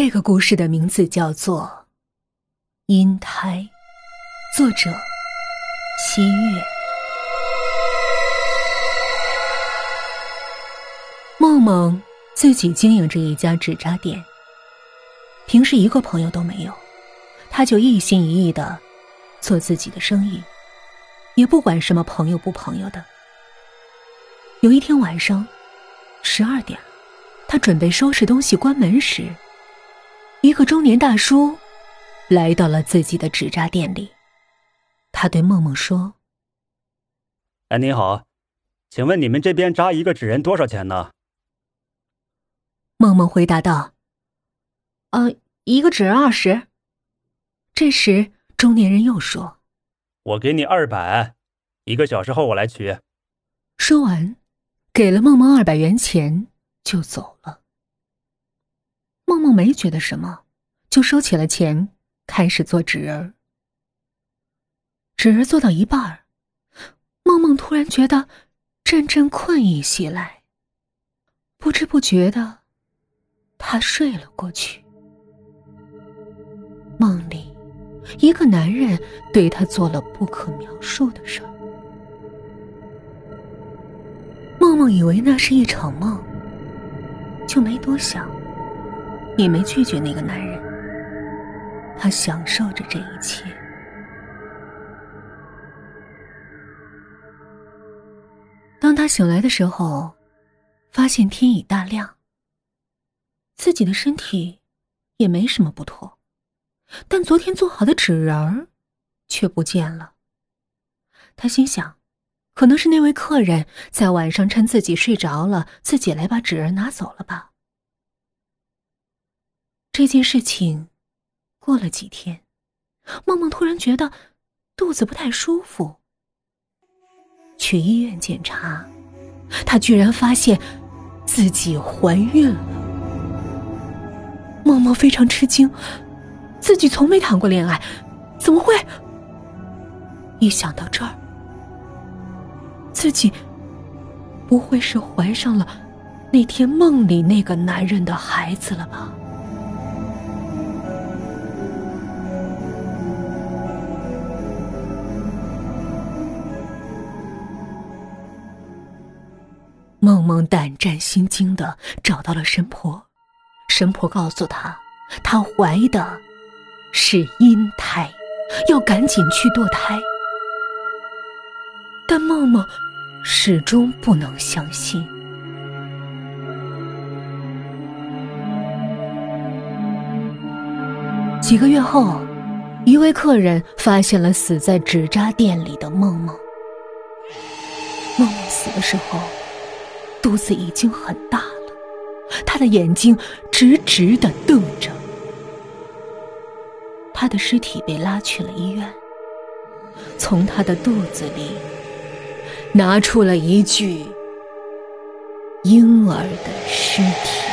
这个故事的名字叫做《阴胎》，作者七月。梦梦自己经营着一家纸扎店，平时一个朋友都没有，他就一心一意的做自己的生意，也不管什么朋友不朋友的。有一天晚上，十二点，他准备收拾东西关门时。一个中年大叔来到了自己的纸扎店里，他对梦梦说：“哎，你好，请问你们这边扎一个纸人多少钱呢？”梦梦回答道：“呃，一个纸人二十。”这时，中年人又说：“我给你二百，一个小时后我来取。”说完，给了梦梦二百元钱，就走了。梦梦没觉得什么，就收起了钱，开始做纸人。纸人做到一半儿梦梦突然觉得阵阵困意袭来，不知不觉的，她睡了过去。梦里，一个男人对她做了不可描述的事儿。梦梦以为那是一场梦，就没多想。也没拒绝那个男人，他享受着这一切。当他醒来的时候，发现天已大亮，自己的身体也没什么不妥，但昨天做好的纸人儿却不见了。他心想，可能是那位客人在晚上趁自己睡着了，自己来把纸人拿走了吧。这件事情过了几天，梦梦突然觉得肚子不太舒服，去医院检查，她居然发现自己怀孕了。梦梦非常吃惊，自己从没谈过恋爱，怎么会？一想到这儿，自己不会是怀上了那天梦里那个男人的孩子了吧？梦梦胆战心惊的找到了神婆，神婆告诉她，她怀的是阴胎，要赶紧去堕胎。但梦梦始终不能相信。几个月后，一位客人发现了死在纸扎店里的梦梦。梦梦死的时候。肚子已经很大了，他的眼睛直直的瞪着。他的尸体被拉去了医院，从他的肚子里拿出了一具婴儿的尸体。